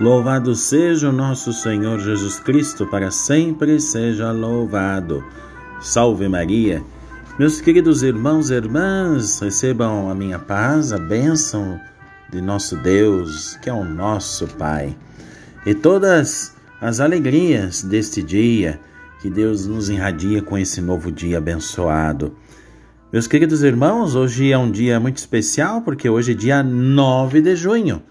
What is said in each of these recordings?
Louvado seja o nosso Senhor Jesus Cristo, para sempre seja louvado. Salve Maria. Meus queridos irmãos e irmãs, recebam a minha paz, a bênção de nosso Deus, que é o nosso Pai, e todas as alegrias deste dia que Deus nos irradia com esse novo dia abençoado. Meus queridos irmãos, hoje é um dia muito especial porque hoje é dia 9 de junho.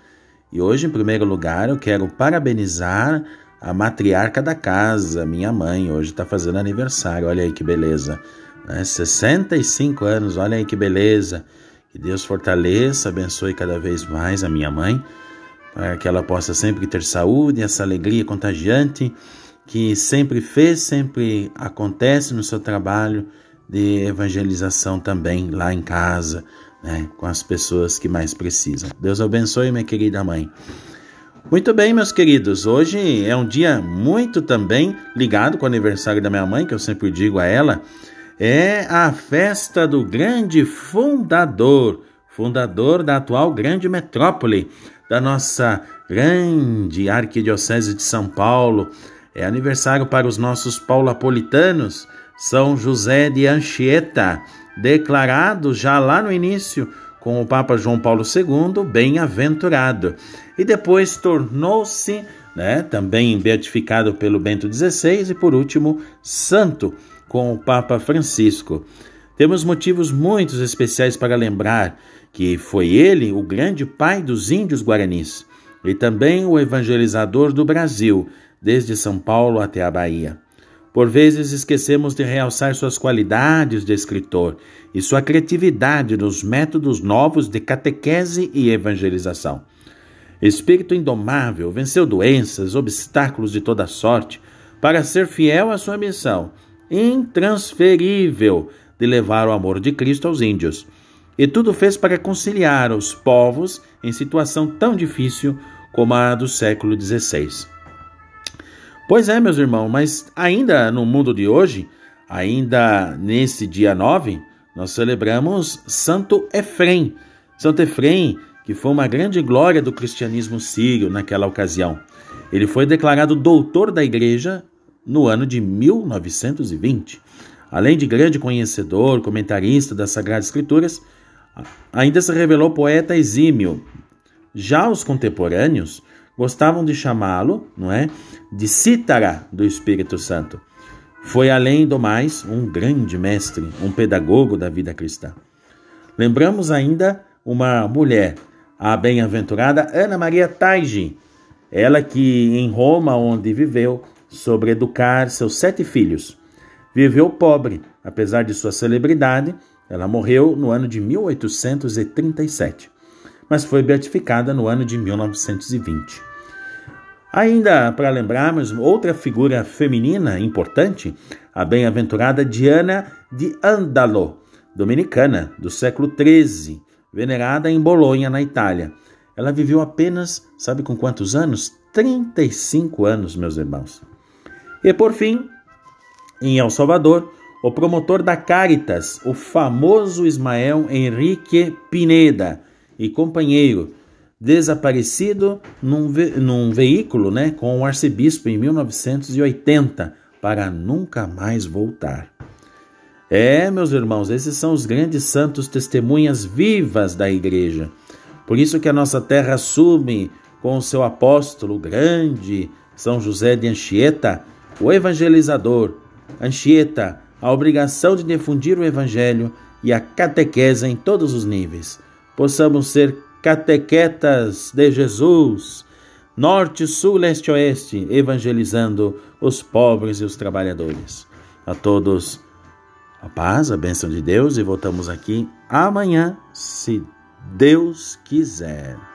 E hoje, em primeiro lugar, eu quero parabenizar a matriarca da casa, minha mãe. Hoje está fazendo aniversário, olha aí que beleza. Né? 65 anos, olha aí que beleza. Que Deus fortaleça, abençoe cada vez mais a minha mãe, para que ela possa sempre ter saúde, essa alegria contagiante que sempre fez, sempre acontece no seu trabalho de evangelização também lá em casa né, com as pessoas que mais precisam. Deus abençoe, minha querida mãe. Muito bem, meus queridos, hoje é um dia muito também ligado com o aniversário da minha mãe, que eu sempre digo a ela, é a festa do grande fundador, fundador da atual grande metrópole, da nossa grande arquidiocese de São Paulo. É aniversário para os nossos paulapolitanos, São José de Anchieta, declarado já lá no início com o Papa João Paulo II, bem-aventurado, e depois tornou-se né, também beatificado pelo Bento XVI e, por último, santo com o Papa Francisco. Temos motivos muito especiais para lembrar que foi ele o grande pai dos índios guaranis e também o evangelizador do Brasil, desde São Paulo até a Bahia. Por vezes esquecemos de realçar suas qualidades de escritor e sua criatividade nos métodos novos de catequese e evangelização. Espírito indomável, venceu doenças, obstáculos de toda sorte, para ser fiel à sua missão, intransferível, de levar o amor de Cristo aos índios. E tudo fez para conciliar os povos em situação tão difícil como a do século XVI. Pois é, meus irmãos, mas ainda no mundo de hoje, ainda nesse dia 9, nós celebramos Santo Efrem. Santo Efrem, que foi uma grande glória do cristianismo sírio naquela ocasião. Ele foi declarado doutor da igreja no ano de 1920. Além de grande conhecedor, comentarista das Sagradas Escrituras, ainda se revelou poeta exímio. Já os contemporâneos gostavam de chamá-lo, não é, de cítara do Espírito Santo. Foi além do mais um grande mestre, um pedagogo da vida cristã. Lembramos ainda uma mulher, a bem-aventurada Ana Maria Taigi, ela que em Roma, onde viveu, sobre educar seus sete filhos. Viveu pobre, apesar de sua celebridade, ela morreu no ano de 1837, mas foi beatificada no ano de 1920. Ainda para lembrarmos outra figura feminina importante, a bem-aventurada Diana de Andalo, dominicana do século XIII, venerada em Bolonha, na Itália. Ela viveu apenas, sabe com quantos anos? 35 anos, meus irmãos. E por fim, em El Salvador, o promotor da Caritas, o famoso Ismael Henrique Pineda e companheiro desaparecido num, ve num veículo né, com o arcebispo em 1980 para nunca mais voltar. É, meus irmãos, esses são os grandes santos testemunhas vivas da igreja. Por isso que a nossa terra assume com o seu apóstolo grande, São José de Anchieta, o evangelizador. Anchieta, a obrigação de difundir o evangelho e a catequese em todos os níveis. Possamos ser catequetas de Jesus, norte, sul, leste, oeste, evangelizando os pobres e os trabalhadores. A todos a paz, a bênção de Deus e voltamos aqui amanhã, se Deus quiser.